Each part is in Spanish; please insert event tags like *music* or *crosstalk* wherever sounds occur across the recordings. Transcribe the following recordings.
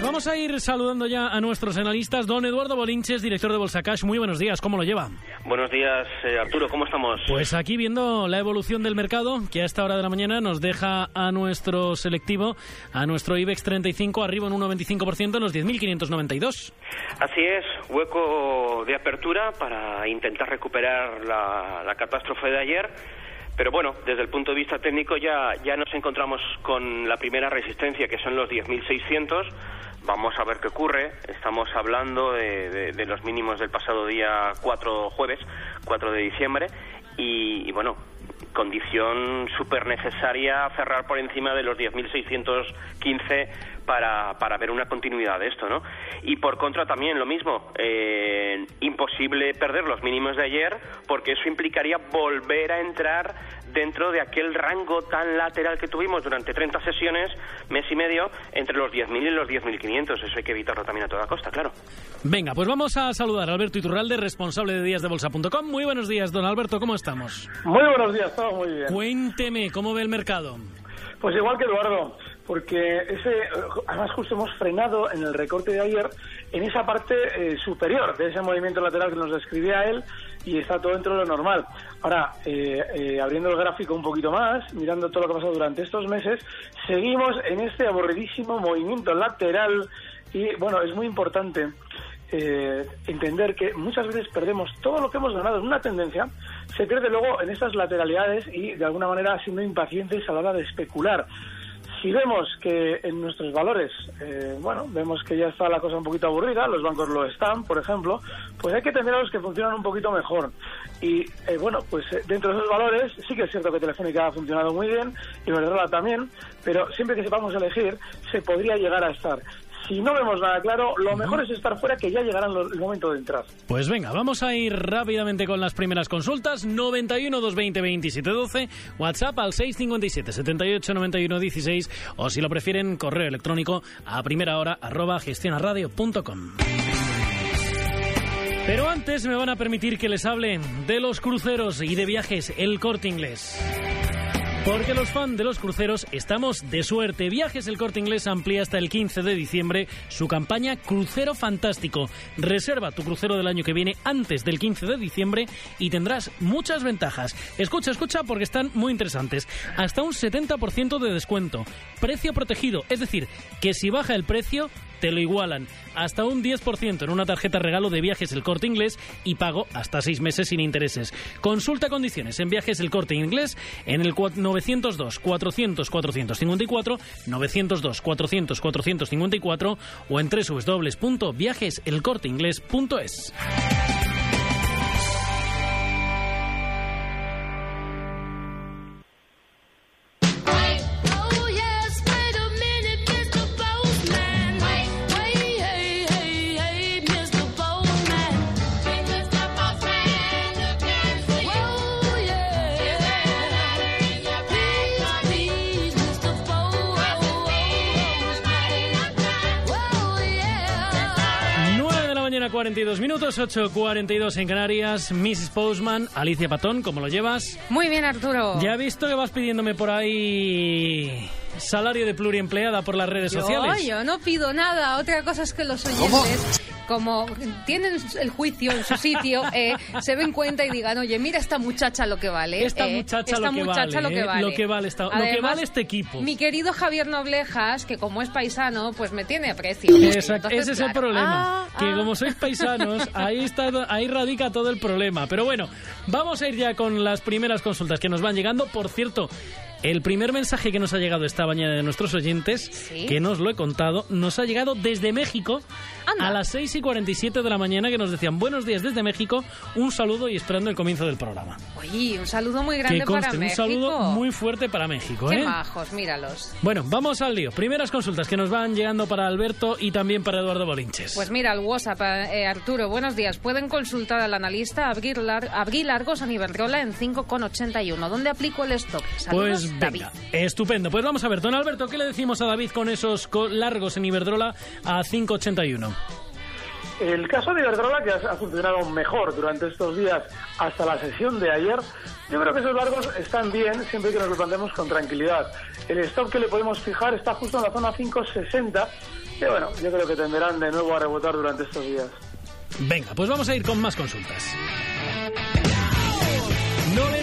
pues vamos a ir saludando ya a nuestros analistas. Don Eduardo Bolinches, director de Bolsa Cash. Muy buenos días, ¿cómo lo lleva? Buenos días, eh, Arturo, ¿cómo estamos? Pues aquí viendo la evolución del mercado, que a esta hora de la mañana nos deja a nuestro selectivo, a nuestro IBEX 35, arriba en 1,25% en los 10.592. Así es, hueco de apertura para intentar recuperar la, la catástrofe de ayer. Pero bueno, desde el punto de vista técnico ya, ya nos encontramos con la primera resistencia, que son los 10.600. Vamos a ver qué ocurre. Estamos hablando de, de- de los mínimos del pasado día 4 jueves, 4 de diciembre. Y, y bueno, condición súper necesaria cerrar por encima de los 10.615 para, para ver una continuidad de esto, ¿no? Y por contra también lo mismo, eh, imposible perder los mínimos de ayer porque eso implicaría volver a entrar dentro de aquel rango tan lateral que tuvimos durante 30 sesiones, mes y medio, entre los 10.000 y los 10.500. Eso hay que evitarlo también a toda costa, claro. Venga, pues vamos a saludar a Alberto Iturralde, responsable de díasdebolsa.com. Muy buenos días, don Alberto, ¿cómo estamos? Muy buenos días, todo muy bien. Cuénteme, ¿cómo ve el mercado? Pues igual que Eduardo, porque ese, además justo hemos frenado en el recorte de ayer en esa parte eh, superior de ese movimiento lateral que nos describía él y está todo dentro de lo normal. Ahora, eh, eh, abriendo el gráfico un poquito más, mirando todo lo que ha pasado durante estos meses, seguimos en este aburridísimo movimiento lateral y bueno, es muy importante eh, entender que muchas veces perdemos todo lo que hemos ganado en una tendencia, se pierde luego en estas lateralidades y de alguna manera siendo impacientes a la hora de especular. Si vemos que en nuestros valores, eh, bueno, vemos que ya está la cosa un poquito aburrida, los bancos lo están, por ejemplo, pues hay que tener a los que funcionan un poquito mejor. Y eh, bueno, pues eh, dentro de esos valores sí que es cierto que Telefónica ha funcionado muy bien y Verdrola también, pero siempre que sepamos elegir se podría llegar a estar. Si no vemos nada claro, lo mejor es estar fuera que ya llegará el momento de entrar. Pues venga, vamos a ir rápidamente con las primeras consultas. 91 220 27 12, WhatsApp al 657 78 91 16 o si lo prefieren, correo electrónico a primera hora arroba gestionaradio.com. Pero antes me van a permitir que les hable de los cruceros y de viajes El Corte Inglés. Porque los fans de los cruceros estamos de suerte. Viajes El Corte Inglés amplía hasta el 15 de diciembre su campaña Crucero Fantástico. Reserva tu crucero del año que viene antes del 15 de diciembre y tendrás muchas ventajas. Escucha, escucha porque están muy interesantes. Hasta un 70% de descuento. Precio protegido, es decir, que si baja el precio te lo igualan. Hasta un 10% en una tarjeta regalo de viajes El Corte Inglés y pago hasta seis meses sin intereses. Consulta condiciones en viajes El Corte Inglés en el 902 400 454, 902 400 454 o en www.viajeselcorteinglés.es. 42 minutos, 8.42 en Canarias. Mrs. Postman, Alicia Patón, ¿cómo lo llevas? Muy bien, Arturo. Ya he visto que vas pidiéndome por ahí salario de pluriempleada por las redes yo, sociales. yo no pido nada. Otra cosa es que los oyentes, como tienen el juicio en su sitio, *laughs* eh, se den cuenta y digan, oye, mira esta muchacha lo que vale. Esta eh, muchacha esta lo que muchacha vale, lo que eh, vale. lo que vale esta- lo que Además, vale este equipo. Mi querido Javier Noblejas, que como es paisano, pues me tiene aprecio. Exacto, Entonces, ese es el problema. ah, que ah. como sois paisanos, *laughs* ahí está, ahí radica todo el problema. Pero bueno, vamos a ir ya con las primeras consultas que nos van llegando. Por cierto, El primer mensaje que nos ha llegado esta mañana de nuestros oyentes, Sí. que nos lo he contado, nos ha llegado desde México Anda. a las 6 y 47 de la mañana que nos decían buenos días desde México, un saludo y esperando el comienzo del programa. Oye, un saludo muy grande que conste, para un México. saludo muy fuerte para México. Qué ¿eh? majos, míralos. Bueno, vamos al lío. Primeras consultas que nos van llegando para Alberto y también para Eduardo Bolinches. Pues mira, el WhatsApp, eh, Arturo, buenos días. Pueden consultar al analista Abrir, Lar- Abrir Largos a en 5,81. ¿Dónde aplico el stop? Saludos, Pues David. venga, estupendo. Pues vamos a ver, don Alberto, ¿qué le decimos a David con esos co- largos en Iberdrola a 5.81? El caso de Iberdrola, que ha funcionado mejor durante estos días hasta la sesión de ayer, yo creo que esos largos están bien siempre que nos lo planteemos con tranquilidad. El stop que le podemos fijar está justo en la zona 560, y bueno, yo creo que tenderán de nuevo a rebotar durante estos días. Venga, pues vamos a ir con más consultas.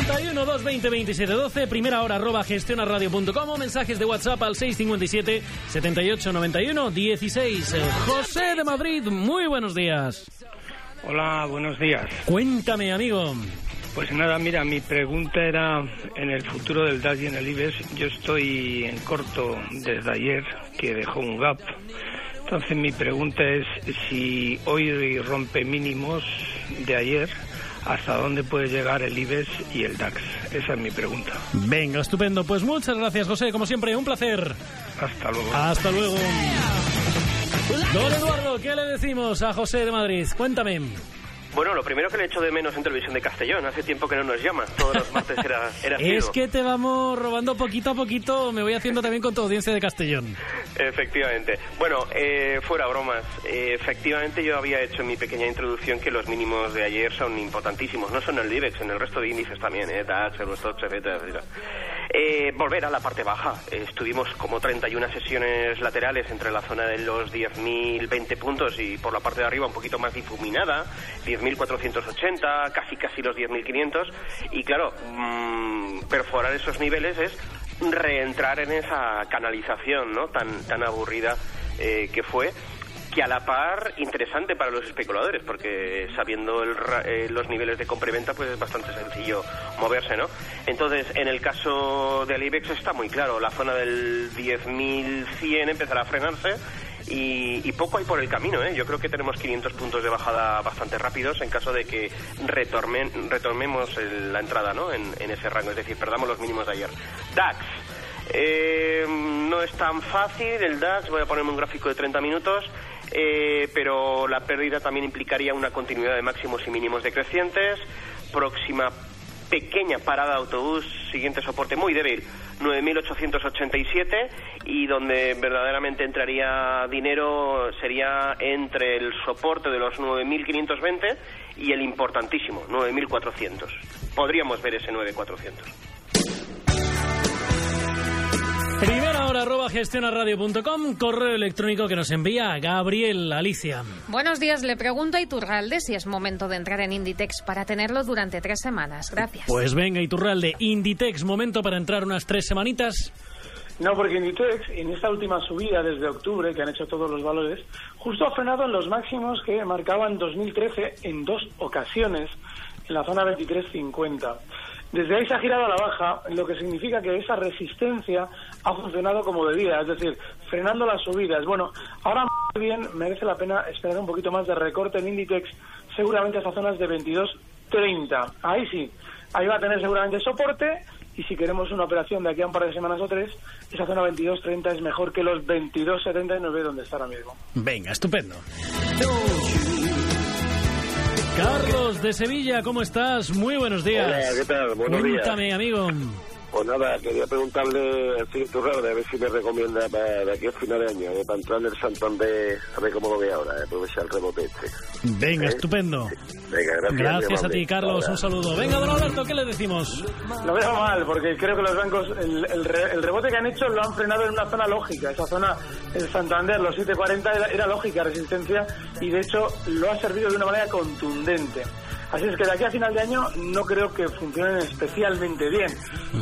91 220 27 12, primera hora arroba gestionaradio.com o mensajes de WhatsApp al 657 78 91 16. Eh, José de Madrid, muy buenos días. Hola, buenos días. Cuéntame, amigo. Pues nada, mira, mi pregunta era en el futuro del DAX y en el IBEX. Yo estoy en corto desde ayer, que dejó un gap. Entonces mi pregunta es si hoy rompe mínimos de ayer, ¿hasta dónde puede llegar el IBEX y el DAX? Esa es mi pregunta. Venga, estupendo. Pues muchas gracias, José. Como siempre, un placer. Hasta luego. Hasta luego. Don Eduardo, ¿qué le decimos a José de Madrid? Cuéntame. Bueno, lo primero que le echo de menos en televisión de Castellón, hace tiempo que no nos llama, todos los martes era, *laughs* era Es que te vamos robando poquito a poquito, me voy haciendo también con tu audiencia de Castellón. Efectivamente. Bueno, eh, fuera bromas. Eh, efectivamente, yo había hecho en mi pequeña introducción que los mínimos de ayer son importantísimos. No solo en el IBEX, en el resto de índices también, ¿eh? DAX, Eurostoxx, etcétera, etcétera. Eh, volver a la parte baja. Estuvimos como 31 sesiones laterales entre la zona de los 10.020 puntos y por la parte de arriba un poquito más difuminada, 10.480, casi casi los 10.500. Y claro, mm, perforar esos niveles es reentrar en esa canalización ¿no? tan, tan aburrida eh, que fue que a la par interesante para los especuladores porque sabiendo el eh, los niveles de compra y venta pues es bastante sencillo moverse ¿no? entonces en el caso del IBEX está muy claro la zona del 10.100 empezará a frenarse y, y poco hay por el camino, ¿eh? Yo creo que tenemos 500 puntos de bajada bastante rápidos en caso de que retormen- retomemos el- la entrada, ¿no? En, en ese rango, es decir, perdamos los mínimos de ayer. DAX. Eh, no es tan fácil el DAX, voy a ponerme un gráfico de 30 minutos, eh, pero la pérdida también implicaría una continuidad de máximos y mínimos decrecientes. Próxima pequeña parada de autobús, siguiente soporte muy débil, 9.887 y donde verdaderamente entraría dinero sería entre el soporte de los 9.520 y el importantísimo, 9.400. Podríamos ver ese 9.400. Primera hora arroba gestionaradio.com, correo electrónico que nos envía Gabriel Alicia. Buenos días, le pregunto a Iturralde si es momento de entrar en Inditex para tenerlo durante tres semanas. Gracias. Pues venga, Iturralde, Inditex, momento para entrar unas tres semanitas. No, porque Inditex, en esta última subida desde octubre, que han hecho todos los valores, justo ha frenado en los máximos que marcaban 2013 en dos ocasiones, en la zona 23.50. Desde ahí se ha girado a la baja, lo que significa que esa resistencia ha funcionado como debía, es decir, frenando las subidas. Bueno, ahora bien merece la pena esperar un poquito más de recorte en Inditex, seguramente hasta zonas de 22.30. Ahí sí, ahí va a tener seguramente soporte y si queremos una operación de aquí a un par de semanas o tres, esa zona 22.30 es mejor que los 22.79 donde está ahora mismo. Venga, estupendo. Carlos de Sevilla, ¿cómo estás? Muy buenos días. Hola, ¿qué tal? Buenos días. Cuéntame, amigo. Pues nada, quería preguntarle al señor Turrado a ver si me recomienda para de aquí a final de año, eh, para entrar en el Santander, a ver cómo lo ve ahora, eh, aprovechar el rebote este. Venga, ¿Eh? estupendo. Venga, gracias. A ti, Carlos. Ahora. Un saludo. Venga, don Alberto, ¿qué le decimos? Lo veo mal, porque creo que los bancos, el, el re- el rebote que han hecho lo han frenado en una zona lógica. Esa zona, el Santander, los 740, era, era lógica resistencia y de hecho lo ha servido de una manera contundente. Así es que de aquí a final de año no creo que funcionen especialmente bien.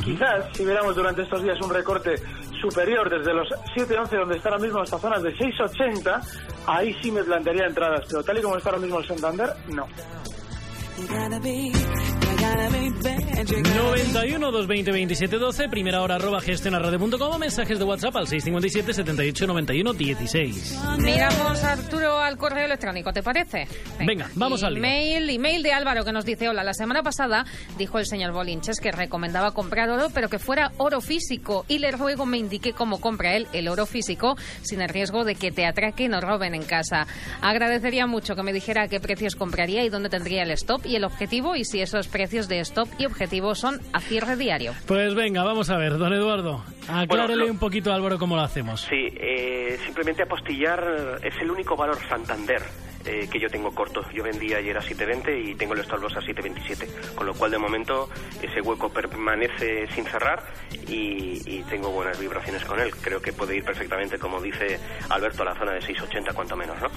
Quizás si viéramos durante estos días un recorte superior desde los 7.11 donde está ahora mismo hasta zonas de 6.80, ahí sí me plantearía entradas, pero tal y como está ahora mismo el Santander, no. You gotta be, you 91 220 27 12, primera hora arroba gestionarradio.com, mensajes de WhatsApp al 657 78 91 16. Miramos, Arturo, al correo electrónico, ¿te parece? Venga, vamos al lío. email, de Álvaro que nos dice, hola, la semana pasada dijo el señor Bolinches que recomendaba comprar oro, pero que fuera oro físico. Y le ruego me indique cómo compra él el oro físico sin el riesgo de que te atraquen o roben en casa. Agradecería mucho que me dijera a qué precios compraría y dónde tendría el stop y el objetivo y si esos precios de stop y objetivo son a cierre diario. Pues venga, vamos a ver, don Eduardo, aclárele Bueno, lo- un poquito a Álvaro cómo lo hacemos. Sí, eh, simplemente apostillar es el único valor Santander eh, que yo tengo corto. Yo vendí ayer a 7.20 y tengo el stop loss a 7.27, con lo cual de momento ese hueco permanece sin cerrar y, y tengo buenas vibraciones con él. Creo que puede ir perfectamente, como dice Alberto, a la zona de 6.80 cuanto menos, ¿no?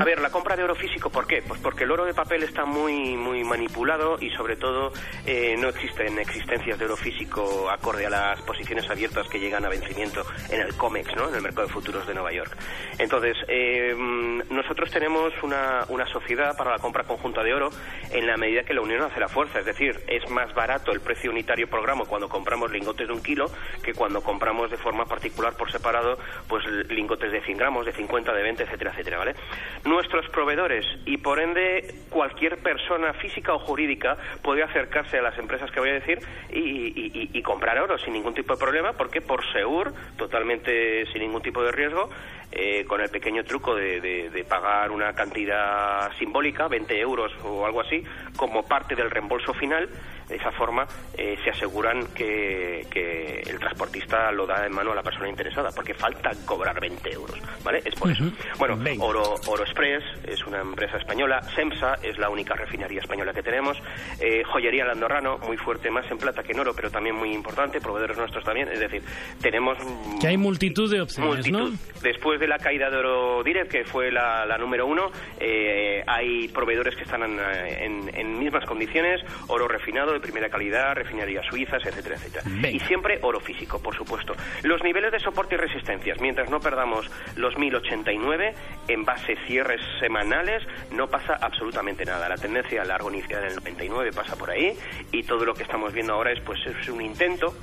A ver, la compra de oro físico, ¿por qué? Pues porque el oro de papel está muy muy manipulado y sobre todo eh, no existen existencias de oro físico acorde a las posiciones abiertas que llegan a vencimiento en el COMEX, ¿no? En el mercado de futuros de Nueva York. Entonces, eh, mm, nosotros tenemos una, una sociedad para la compra conjunta de oro en la medida que la unión hace la fuerza. Es decir, es más barato el precio unitario por gramo cuando compramos lingotes de un kilo que cuando compramos de forma particular por separado, pues lingotes de 100 gramos, de 50, de 20, etcétera, etcétera, ¿vale? Nuestros proveedores y por ende cualquier persona física o jurídica puede acercarse a las empresas que voy a decir y, y- y- y comprar oro sin ningún tipo de problema porque por Seur, totalmente sin ningún tipo de riesgo, eh, con el pequeño truco de, de- de pagar una cantidad simbólica, 20 euros o algo así, como parte del reembolso final, de esa forma eh, se aseguran que, que el transportista lo da en mano a la persona interesada, porque falta cobrar 20 euros, ¿vale? Es por eso. Bueno, Oro, Oro Express es una empresa española, SEMSA es la única refinería española que tenemos, eh, Joyería Landorrano, muy fuerte, más en plata que en oro, pero también muy importante, proveedores nuestros también, es decir, tenemos... Que hay multitud de opciones, ¿no? Después de la caída de Oro Direct, que fue la, la número uno, eh, hay proveedores que están en, en- en mismas condiciones, oro refinado de primera calidad, refinerías suizas, etcétera, etcétera. Y siempre oro físico, por supuesto. Los niveles de soporte y resistencias, mientras no perdamos los 1089 en base cierres semanales, no pasa absolutamente nada. La tendencia a largo inicial del 99 pasa por ahí y todo lo que estamos viendo ahora es pues es un intento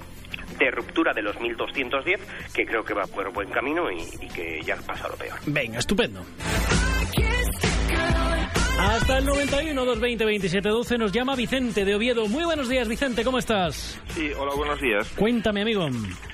de ruptura de los 1210 que creo que va por buen camino y, y que ya pasa lo peor. Venga, estupendo. Hasta el 91 220 27 12 nos llama Vicente de Oviedo. Muy buenos días, Vicente, ¿cómo estás? Sí, hola, buenos días. Cuéntame, amigo.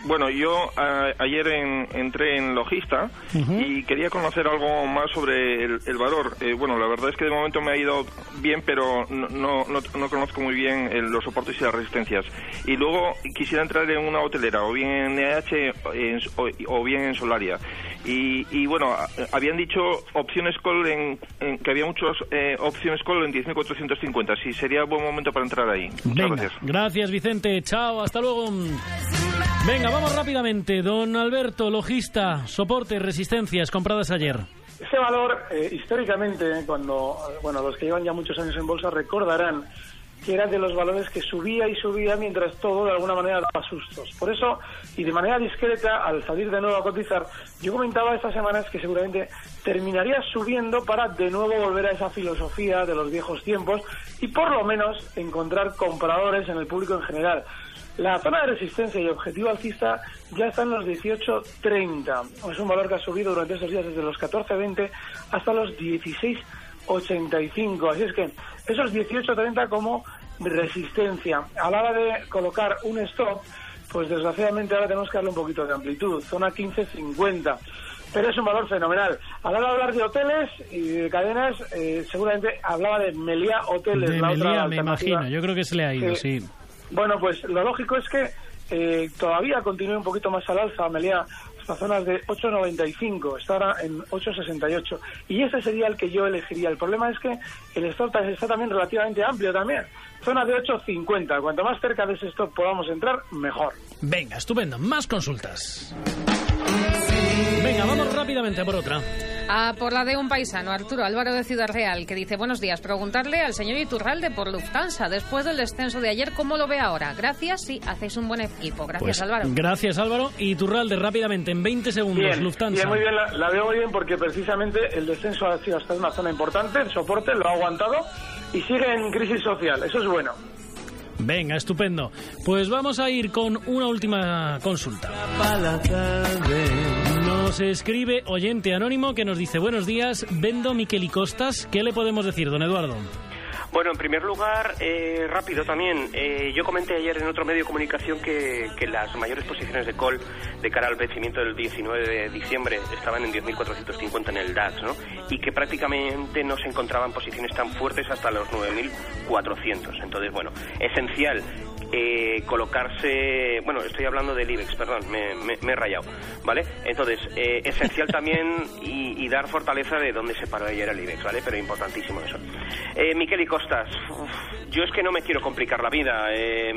Bueno, yo a- ayer en- entré en Logista y quería conocer algo más sobre el, el valor. Eh, bueno, la verdad es que de momento me ha ido bien, pero no, no, no- no conozco muy bien el- los soportes y las resistencias. Y luego quisiera entrar en una hotelera, o bien en o, o bien en Solaria. Y, y bueno, habían dicho opciones call en, en- que había muchas eh, opciones call en 10.450. Si sería buen momento para entrar ahí. Muchas Venga, gracias. gracias Vicente, chao, hasta luego. Venga, vamos rápidamente. Don Alberto, logista, soporte, resistencias compradas ayer. Ese valor, eh, históricamente, cuando, eh, bueno, los que llevan ya muchos años en bolsa recordarán que era de los valores que subía y subía mientras todo de alguna manera daba sustos. Por eso, y de manera discreta, al salir de nuevo a cotizar, yo comentaba estas semanas que seguramente terminaría subiendo para de nuevo volver a esa filosofía de los viejos tiempos y por lo menos encontrar compradores en el público en general. La zona de resistencia y objetivo alcista ya está en los 18.30. Es un valor que ha subido durante estos días desde los 14.20 hasta los 16.85. Así es que esos 18.30 como resistencia. A la hora de colocar un stop, pues desgraciadamente ahora tenemos que darle un poquito de amplitud. Zona 15.50. Pero es un valor fenomenal. A la hora de hablar de hoteles y de cadenas, eh, seguramente hablaba de Meliá Hoteles. De la otra Meliá, me imagino. Yo creo que se le ha ido, sí. Bueno, pues lo lógico es que eh, todavía continúe un poquito más al alza, Amelia, hasta zonas de 8,95, está ahora en 8,68. Y ese sería el que yo elegiría. El problema es que el stop está también relativamente amplio también. Zona de 8,50. Cuanto más cerca de ese stop podamos entrar, mejor. Venga, estupendo. Más consultas. Venga, vamos rápidamente por otra. Ah, por la de un paisano, Arturo Álvaro de Ciudad Real, que dice, buenos días, preguntarle al señor Iturralde por Lufthansa, después del descenso de ayer, ¿cómo lo ve ahora? Gracias, sí, hacéis un buen equipo. Gracias, Pues, Álvaro. Gracias, Álvaro. Y Turralde, rápidamente, en 20 segundos, Bien, Lufthansa. bien, muy bien, la, la veo muy bien porque precisamente el descenso ha sido hasta una zona importante, el soporte lo ha aguantado y sigue en crisis social, eso es bueno. Venga, estupendo. Pues vamos a ir con una última consulta. Nos escribe oyente anónimo que nos dice buenos días, vendo Miquel y Costas. ¿Qué le podemos decir, don Eduardo? Bueno, en primer lugar, eh, rápido también, eh, yo comenté ayer en otro medio de comunicación que, las mayores posiciones de call de cara al vencimiento del 19 de diciembre estaban en 10.450 en el DAX, ¿no? Y que prácticamente no se encontraban posiciones tan fuertes hasta los 9.400. Entonces, bueno, esencial eh, colocarse, bueno, estoy hablando del IBEX, perdón, me, he rayado, ¿vale? Entonces, eh, esencial también y, y dar fortaleza de dónde se paró ayer el IBEX, ¿vale? Pero importantísimo eso. Eh, Miquel y Costas, uf, yo es que no me quiero complicar la vida. eh,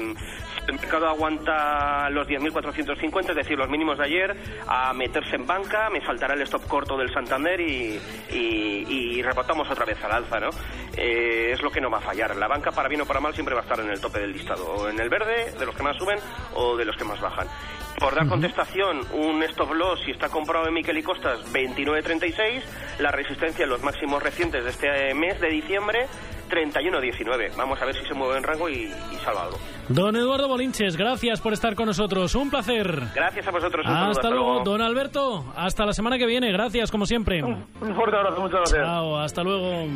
el mercado aguanta los 10.450, es decir, los mínimos de ayer, a meterse en banca, me faltará el stop corto del Santander y, y, otra vez al alza, ¿no? Eh, es lo que no va a fallar. La banca, para bien o para mal, siempre va a estar en el tope del listado, o en el verde, de los que más suben, o de los que más bajan. Por dar contestación, un stop loss, si está comprado en Miquel y Costas, 29.36, la resistencia en los máximos recientes de este mes de diciembre, 31.19. Vamos a ver si se mueve en rango y, y salva algo. Don Eduardo Bolinches, gracias por estar con nosotros. Un placer. Gracias a vosotros. un saludo, Hasta luego, don Alberto. Hasta la semana que viene. Gracias, como siempre. Un fuerte abrazo, muchas gracias. Chao, hasta luego.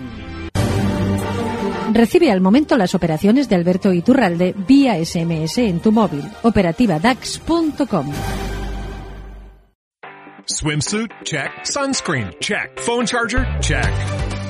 Recibe al momento las operaciones de Alberto Iturralde vía SMS en tu móvil. Operativa DAX.com. Swimsuit? Check. Sunscreen? Check. Phone charger? Check.